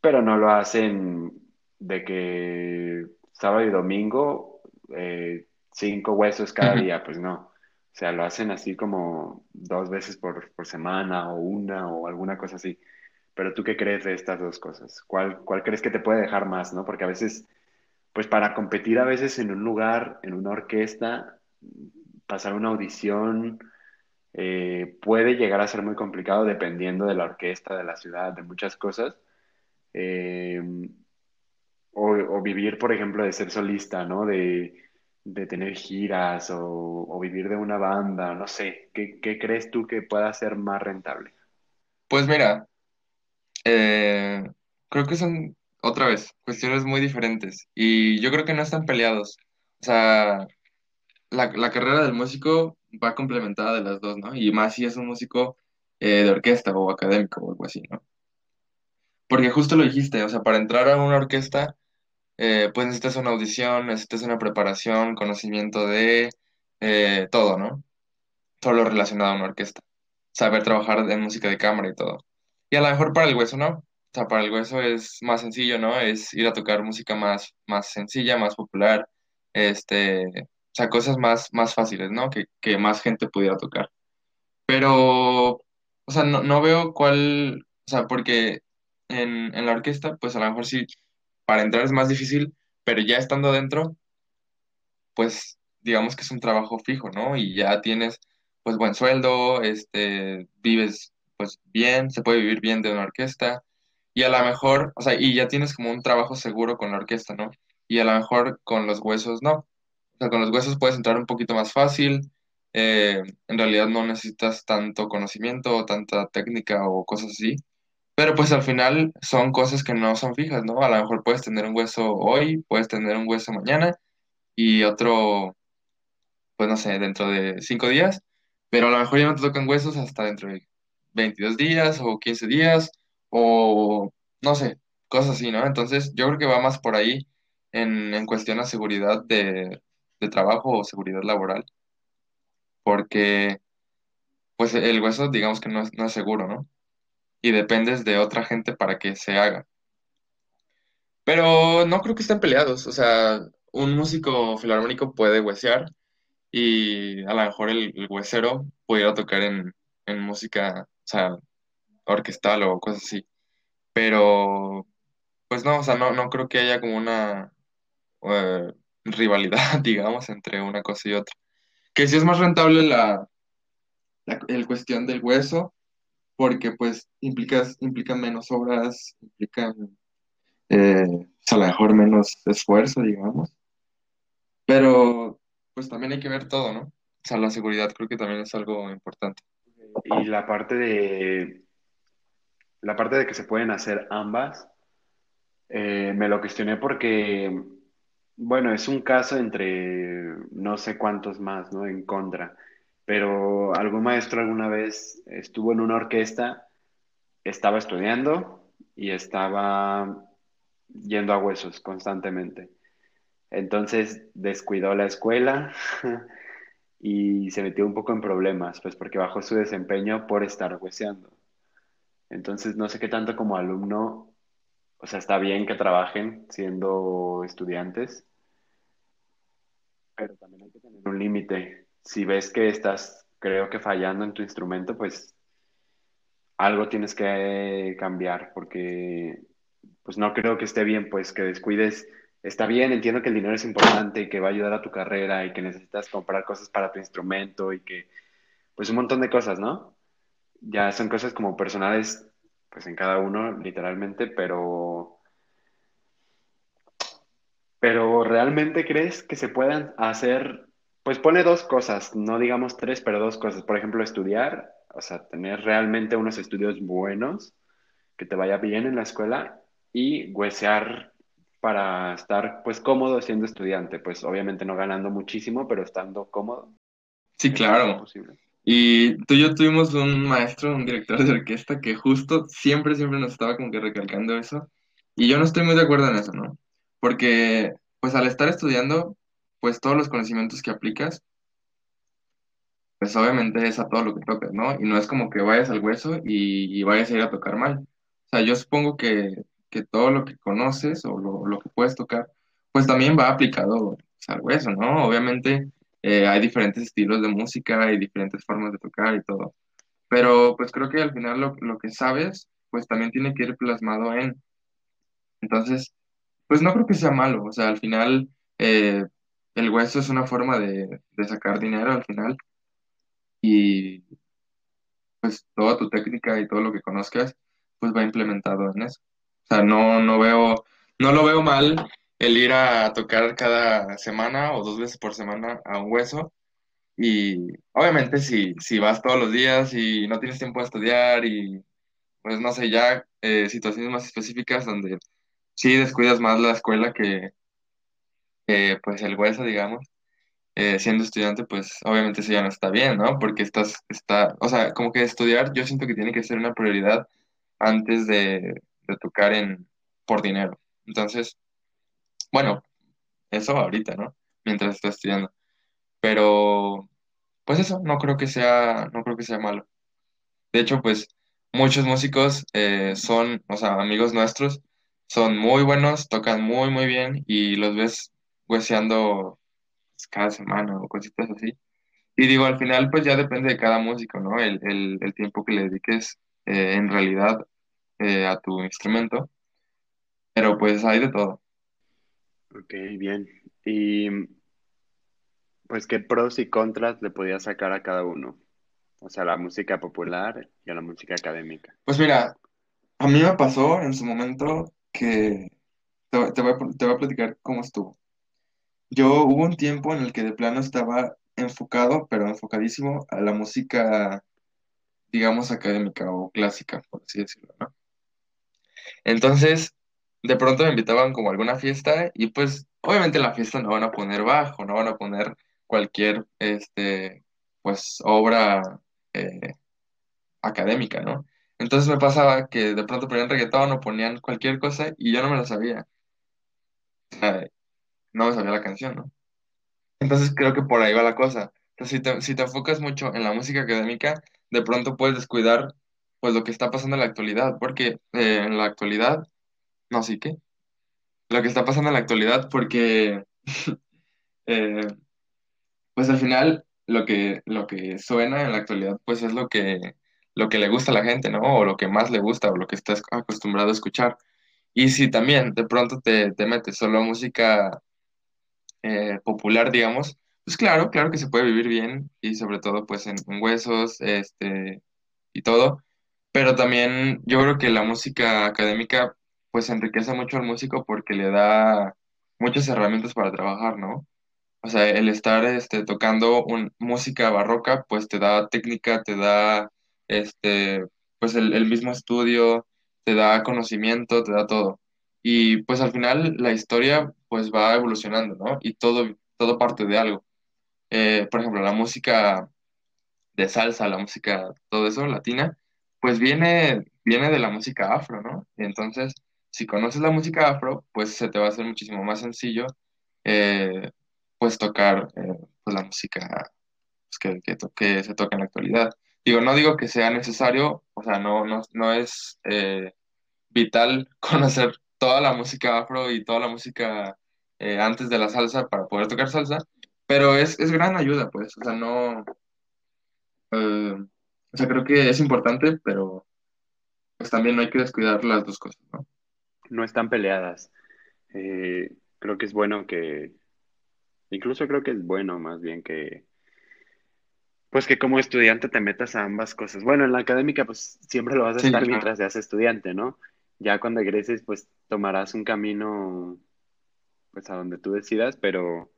[SPEAKER 1] pero no lo hacen de que sábado y domingo, eh, cinco huesos cada día, pues no. O sea, lo hacen así como dos veces por, por semana o una o alguna cosa así. Pero ¿tú qué crees de estas dos cosas? ¿Cuál, cuál crees que te puede dejar más, no? Porque a veces, pues para competir a veces en un lugar, en una orquesta, pasar una audición, eh, puede llegar a ser muy complicado dependiendo de la orquesta, de la ciudad, de muchas cosas. Eh, o, o vivir, por ejemplo, de ser solista, ¿no? De, de tener giras o, o vivir de una banda, no sé. ¿Qué, qué crees tú que pueda ser más rentable?
[SPEAKER 2] Pues mira, eh, creo que son, otra vez, cuestiones muy diferentes y yo creo que no están peleados. O sea, la, la carrera del músico va complementada de las dos, ¿no? Y más si es un músico eh, de orquesta o académico o algo así, ¿no? Porque justo lo dijiste, o sea, para entrar a una orquesta, eh, pues necesitas una audición, necesitas una preparación, conocimiento de eh, todo, ¿no? Todo lo relacionado a una orquesta. Saber trabajar en música de cámara y todo. Y a lo mejor para el hueso, ¿no? O sea, para el hueso es más sencillo, ¿no? Es ir a tocar música más, más sencilla, más popular, este, o sea, cosas más, más fáciles, ¿no? Que, que más gente pudiera tocar. Pero, o sea, no, no veo cuál, o sea, porque en, en la orquesta, pues a lo mejor sí, para entrar es más difícil, pero ya estando dentro, pues digamos que es un trabajo fijo, ¿no? Y ya tienes, pues buen sueldo, este, vives, pues bien, se puede vivir bien de una orquesta, y a lo mejor, o sea, y ya tienes como un trabajo seguro con la orquesta, ¿no? Y a lo mejor con los huesos no. O sea, con los huesos puedes entrar un poquito más fácil, eh, en realidad no necesitas tanto conocimiento o tanta técnica o cosas así. Pero pues al final son cosas que no son fijas, ¿no? A lo mejor puedes tener un hueso hoy, puedes tener un hueso mañana y otro, pues no sé, dentro de cinco días, pero a lo mejor ya no te tocan huesos hasta dentro de 22 días o 15 días o no sé, cosas así, ¿no? Entonces yo creo que va más por ahí en, en cuestión a seguridad de, de trabajo o seguridad laboral, porque pues el hueso digamos que no es, no es seguro, ¿no? Y dependes de otra gente para que se haga. Pero no creo que estén peleados, o sea, un músico filarmónico puede huesear y a lo mejor el, huesero pudiera tocar en, en música, o sea, orquestal o cosas así. Pero, pues no, o sea, no, no creo que haya como una eh, rivalidad, *laughs* digamos, entre una cosa y otra. Que sí es más rentable la, la el cuestión del hueso, porque pues implicas, implican menos horas, implican eh, pues, a lo mejor menos esfuerzo, digamos. Pero pues también hay que ver todo, ¿no? O sea, la seguridad creo que también es algo importante.
[SPEAKER 1] Y la parte de, la parte de que se pueden hacer ambas, eh, me lo cuestioné porque, bueno, es un caso entre no sé cuántos más, ¿no? En contra. Pero algún maestro alguna vez estuvo en una orquesta, estaba estudiando y estaba yendo a huesos constantemente. Entonces descuidó la escuela *laughs* y se metió un poco en problemas, pues porque bajó su desempeño por estar hueseando. Entonces no sé qué tanto como alumno, o sea, está bien que trabajen siendo estudiantes, pero también hay que tener un límite. Si ves que estás, creo que fallando en tu instrumento, pues algo tienes que cambiar, porque pues no creo que esté bien, pues que descuides. Está bien, entiendo que el dinero es importante y que va a ayudar a tu carrera y que necesitas comprar cosas para tu instrumento y que, pues un montón de cosas, ¿no? Ya son cosas como personales, pues en cada uno, literalmente, pero, pero ¿realmente crees que se puedan hacer? Pues pone dos cosas, no digamos tres, pero dos cosas. Por ejemplo, estudiar, o sea, tener realmente unos estudios buenos, que te vaya bien en la escuela y huesear para estar pues cómodo siendo estudiante, pues obviamente no ganando muchísimo, pero estando cómodo.
[SPEAKER 2] Sí, claro.
[SPEAKER 1] posible.
[SPEAKER 2] Y tú y yo tuvimos un maestro, un director de orquesta que justo siempre, siempre nos estaba como que recalcando eso. Y yo no estoy muy de acuerdo en eso, ¿no? Porque, pues al estar estudiando, pues todos los conocimientos que aplicas, pues obviamente es a todo lo que tocas, ¿no? Y no es como que vayas al hueso y, y vayas a ir a tocar mal. O sea, yo supongo que, que todo lo que conoces o lo, lo que puedes tocar, pues también va aplicado pues, al hueso, ¿no? Obviamente eh, hay diferentes estilos de música, hay diferentes formas de tocar y todo. Pero pues creo que al final lo, lo que sabes, pues también tiene que ir plasmado en. Entonces, pues no creo que sea malo. O sea, al final eh, el hueso es una forma de, de sacar dinero al final y pues toda tu técnica y todo lo que conozcas, pues va implementado en eso. O sea, no, no veo, no lo veo mal el ir a tocar cada semana o dos veces por semana a un hueso. Y obviamente si, si vas todos los días y no tienes tiempo de estudiar y pues no sé, ya eh, situaciones más específicas donde sí descuidas más la escuela que, que, pues el hueso, digamos eh, siendo estudiante, pues obviamente eso ya no está bien, ¿no? Porque estás, está, o sea, como que estudiar yo siento que tiene que ser una prioridad antes de, tocar en, por dinero. Entonces, bueno, eso ahorita, ¿no? Mientras estoy estudiando. Pero, pues eso, no creo que sea, no creo que sea malo. De hecho, pues muchos músicos eh, son, o sea, amigos nuestros, son muy buenos, tocan muy, muy bien y los ves hueseando pues, cada semana o cositas así. Y digo, al final, pues ya depende de cada músico, ¿no? El, el, el tiempo que le dediques eh, en realidad eh, a tu instrumento, pero pues hay de todo.
[SPEAKER 1] Ok, bien. Y pues, ¿qué pros y contras le podía sacar a cada uno? O sea, la música popular y a la música académica.
[SPEAKER 2] Pues mira, a mí me pasó en su momento que te, te voy a, te voy a platicar cómo estuvo. Yo hubo un tiempo en el que de plano estaba enfocado, pero enfocadísimo a la música, digamos, académica o clásica, por así decirlo, ¿no? Entonces, de pronto me invitaban como a alguna fiesta y pues obviamente en la fiesta no van a poner bajo, no van a poner cualquier, este, pues, obra eh, académica, ¿no? Entonces me pasaba que de pronto ponían reggaetón o ponían cualquier cosa y yo no me lo sabía. O sea, no me sabía la canción, ¿no? Entonces creo que por ahí va la cosa. Entonces, si te, si te enfocas mucho en la música académica, de pronto puedes descuidar pues lo que está pasando en la actualidad, porque eh, en la actualidad, no, sí que, lo que está pasando en la actualidad, porque *laughs* eh, pues al final lo que, lo que suena en la actualidad, pues es lo que, lo que le gusta a la gente, ¿no? O lo que más le gusta, o lo que estás acostumbrado a escuchar. Y si también de pronto te, te metes solo música eh, popular, digamos, pues claro, claro que se puede vivir bien y sobre todo pues en, huesos, este, y todo, pero también yo creo que la música académica pues enriquece mucho al músico porque le da muchas herramientas para trabajar, ¿no? O sea, el estar este, tocando un, música barroca, pues te da técnica, te da este, pues el mismo estudio, te da conocimiento, te da todo. Y pues al final la historia pues va evolucionando, ¿no? Y todo, todo parte de algo. Eh, por ejemplo, la música de salsa, la música, todo eso, latina, pues viene, viene de la música afro, ¿no? Y entonces, si conoces la música afro, pues se te va a hacer muchísimo más sencillo eh, pues tocar eh, pues, la música pues, que, que, que se toca en la actualidad. Digo, no digo que sea necesario, o sea, no, no, no es vital *laughs* conocer toda la música afro y toda la música eh, antes de la salsa para poder tocar salsa, pero es, es gran ayuda, pues, o sea, no, eh, o sea, creo que es importante, pero pues también no hay que descuidar las dos cosas, ¿no?
[SPEAKER 1] No están peleadas. Eh, creo que es bueno que, incluso creo que es bueno más bien que, pues que como estudiante te metas a ambas cosas. Bueno, en la académica pues siempre lo vas a
[SPEAKER 2] Sí,
[SPEAKER 1] estar
[SPEAKER 2] claro.
[SPEAKER 1] mientras seas estudiante, ¿no? Ya cuando egreses pues tomarás un camino pues a donde tú decidas, pero,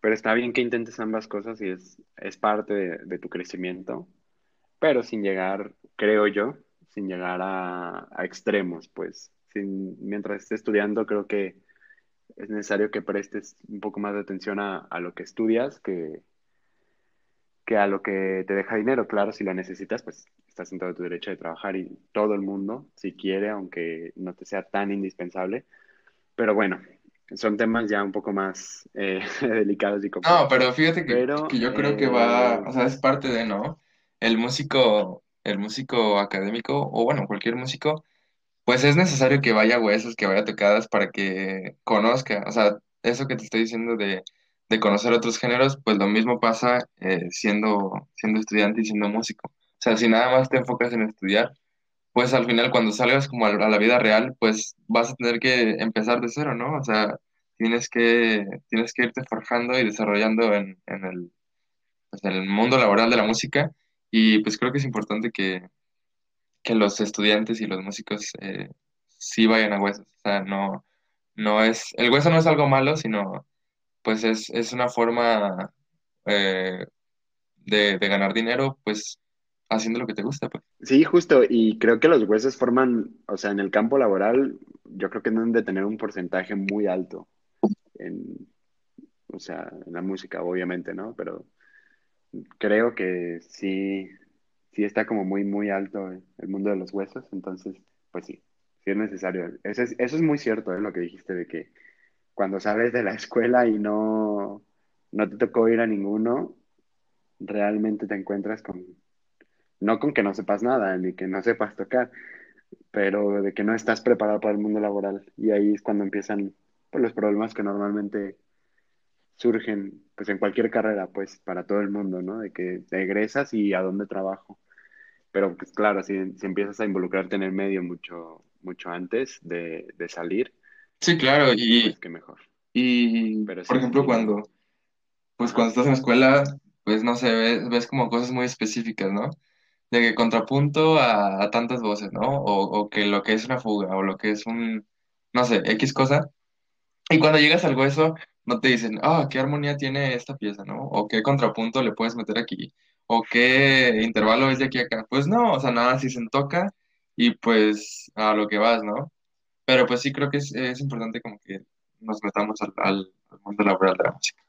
[SPEAKER 1] pero está bien que intentes ambas cosas y es, es parte de, tu crecimiento, pero sin llegar, creo yo, sin llegar a, a extremos, pues. Sin, mientras estés estudiando, creo que es necesario que prestes un poco más de atención a, a lo que estudias que, que a lo que te deja dinero. Claro, si lo necesitas, pues estás en todo tu derecho de trabajar y todo el mundo, si quiere, aunque no te sea tan indispensable. Pero bueno, son temas ya un poco más eh, *laughs* delicados y
[SPEAKER 2] No, pero fíjate que, que
[SPEAKER 1] Pero
[SPEAKER 2] yo creo que va,
[SPEAKER 1] eh,
[SPEAKER 2] o sea, es parte de, ¿no? El músico, el músico académico, o bueno, cualquier músico, pues es necesario que vaya a huesos, que vaya a tocadas para que conozca. O sea, eso que te estoy diciendo de, de conocer otros géneros, pues lo mismo pasa eh, siendo, siendo estudiante y siendo músico. O sea, si nada más te enfocas en estudiar, pues al final cuando salgas como a la vida real, pues vas a tener que empezar de cero, ¿no? O sea, tienes que, tienes que irte forjando y desarrollando en, en el, pues, en el mundo laboral de la música y pues creo que es importante que, que los estudiantes y los músicos eh, sí vayan a huesos. O sea, no, no es, el hueso no es algo malo, sino pues es, es una forma eh, de, de ganar dinero, pues haciendo lo que te gusta, pues.
[SPEAKER 1] sí, justo, y creo que los huesos forman, o sea, en el campo laboral, yo creo que deben de tener un porcentaje muy alto en, o sea, en la música, obviamente, ¿no? Pero creo que sí, sí está como muy, muy alto el mundo de los huesos, entonces, pues sí, sí es necesario. Eso es, eso es muy cierto, ¿eh? Lo que dijiste de que cuando sales de la escuela y no, no te tocó ir a ninguno, realmente te encuentras con, no con que no sepas nada, ni que no sepas tocar, pero de que no estás preparado para el mundo laboral. Y ahí es cuando empiezan pues, los problemas que normalmente surgen pues en cualquier carrera, pues para todo el mundo, ¿no? De que egresas y a dónde trabajo. Pero pues claro, si, si empiezas a involucrarte en el medio mucho, mucho antes de, de salir,
[SPEAKER 2] Sí, claro,
[SPEAKER 1] pues
[SPEAKER 2] y,
[SPEAKER 1] qué mejor.
[SPEAKER 2] y
[SPEAKER 1] Pero
[SPEAKER 2] por
[SPEAKER 1] sí,
[SPEAKER 2] ejemplo,
[SPEAKER 1] sí.
[SPEAKER 2] cuando, pues
[SPEAKER 1] Ajá.
[SPEAKER 2] cuando estás en la escuela, pues no sé, ves, ves como cosas muy específicas, ¿no? De que contrapunto a, a tantas voces, ¿no? O, o que lo que es una fuga, o lo que es un, no sé, X cosa. Y cuando llegas al hueso, no te dicen, ah, ¿qué armonía tiene esta pieza, ¿no? O qué contrapunto le puedes meter aquí, o qué intervalo es de aquí a acá. Pues no, o sea, nada, si se toca y pues a lo que vas, ¿no? Pero pues sí creo que es, es importante como que nos metamos al, al, al mundo laboral de la música.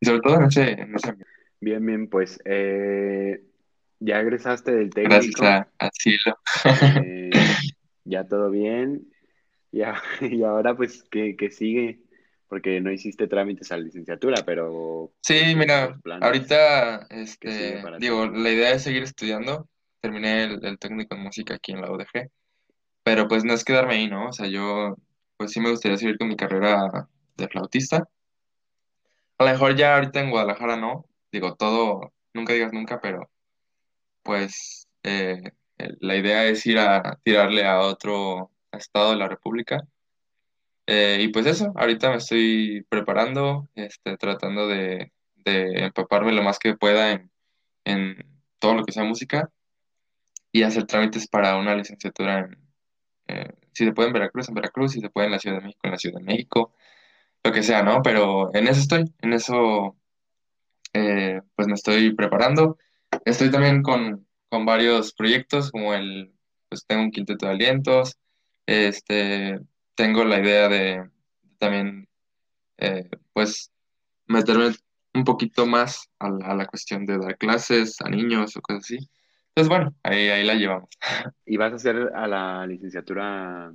[SPEAKER 2] Y sobre todo en ese, en ese ambiente.
[SPEAKER 1] Bien, bien, pues eh, ya egresaste del
[SPEAKER 2] Gracias
[SPEAKER 1] técnico,
[SPEAKER 2] a, a Cielo. *laughs*
[SPEAKER 1] eh, ya todo bien, ya, *laughs* y ahora pues, ¿qué, qué sigue? Porque no hiciste trámites a la licenciatura, pero
[SPEAKER 2] Sí, mira, ahorita,
[SPEAKER 1] ¿qué sigue
[SPEAKER 2] este,
[SPEAKER 1] ti?
[SPEAKER 2] digo, la idea es seguir estudiando. Terminé el, el técnico en música aquí en la UDG, pero pues no es quedarme ahí, ¿no? O sea, yo, pues sí me gustaría seguir con mi carrera de flautista. A lo mejor ya ahorita en Guadalajara no, digo, todo, nunca digas nunca, pero pues eh, la idea es ir a tirarle a otro estado de la República. Eh, y pues eso, ahorita me estoy preparando, este, tratando de, de empaparme lo más que pueda en, en todo lo que sea música y hacer trámites para una licenciatura en, si se puede en Veracruz, en Veracruz, si se puede en la Ciudad de México, en la Ciudad de México, lo que sea, ¿no? Pero en eso estoy, en eso eh, pues me estoy preparando. Estoy también con, con varios proyectos, como el, pues tengo un quinteto de alientos, este, tengo la idea de también, eh, pues, meterme un poquito más a la cuestión de dar clases a niños o cosas así. Entonces, bueno, ahí, ahí la llevamos.
[SPEAKER 1] ¿Y vas a hacer a la licenciatura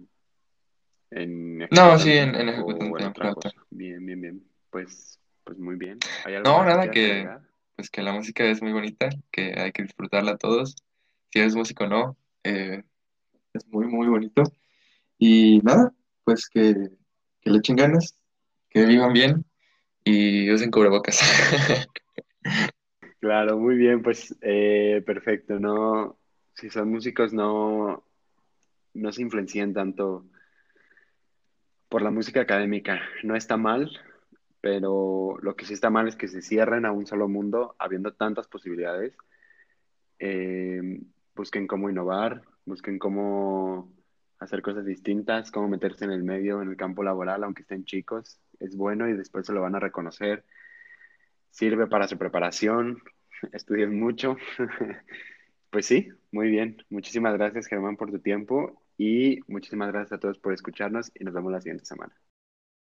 [SPEAKER 1] en
[SPEAKER 2] No, sí, en, en
[SPEAKER 1] en otra cosa? Bien, bien, bien. Pues, pues muy bien. ¿Hay algo
[SPEAKER 2] No,
[SPEAKER 1] que
[SPEAKER 2] nada, que
[SPEAKER 1] agregar?
[SPEAKER 2] pues que la música es muy bonita, que hay que disfrutarla todos. Si eres músico o no, eh, es muy, muy bonito. Y nada, pues que, que le echen ganas, que vivan bien y usen cubrebocas. *laughs*
[SPEAKER 1] Claro, muy bien, pues eh, perfecto. No, si son músicos, no, no se influencian tanto por la música académica. No está mal, pero lo que sí está mal es que se cierren a un solo mundo, habiendo tantas posibilidades. Eh, busquen cómo innovar, busquen cómo hacer cosas distintas, cómo meterse en el medio, en el campo laboral, aunque estén chicos. Es bueno y después se lo van a reconocer. Sirve para su preparación. *laughs* Estudien mucho. *laughs* Pues sí, muy bien. Muchísimas gracias, Germán, por tu tiempo y muchísimas gracias a todos por escucharnos y nos vemos la siguiente semana.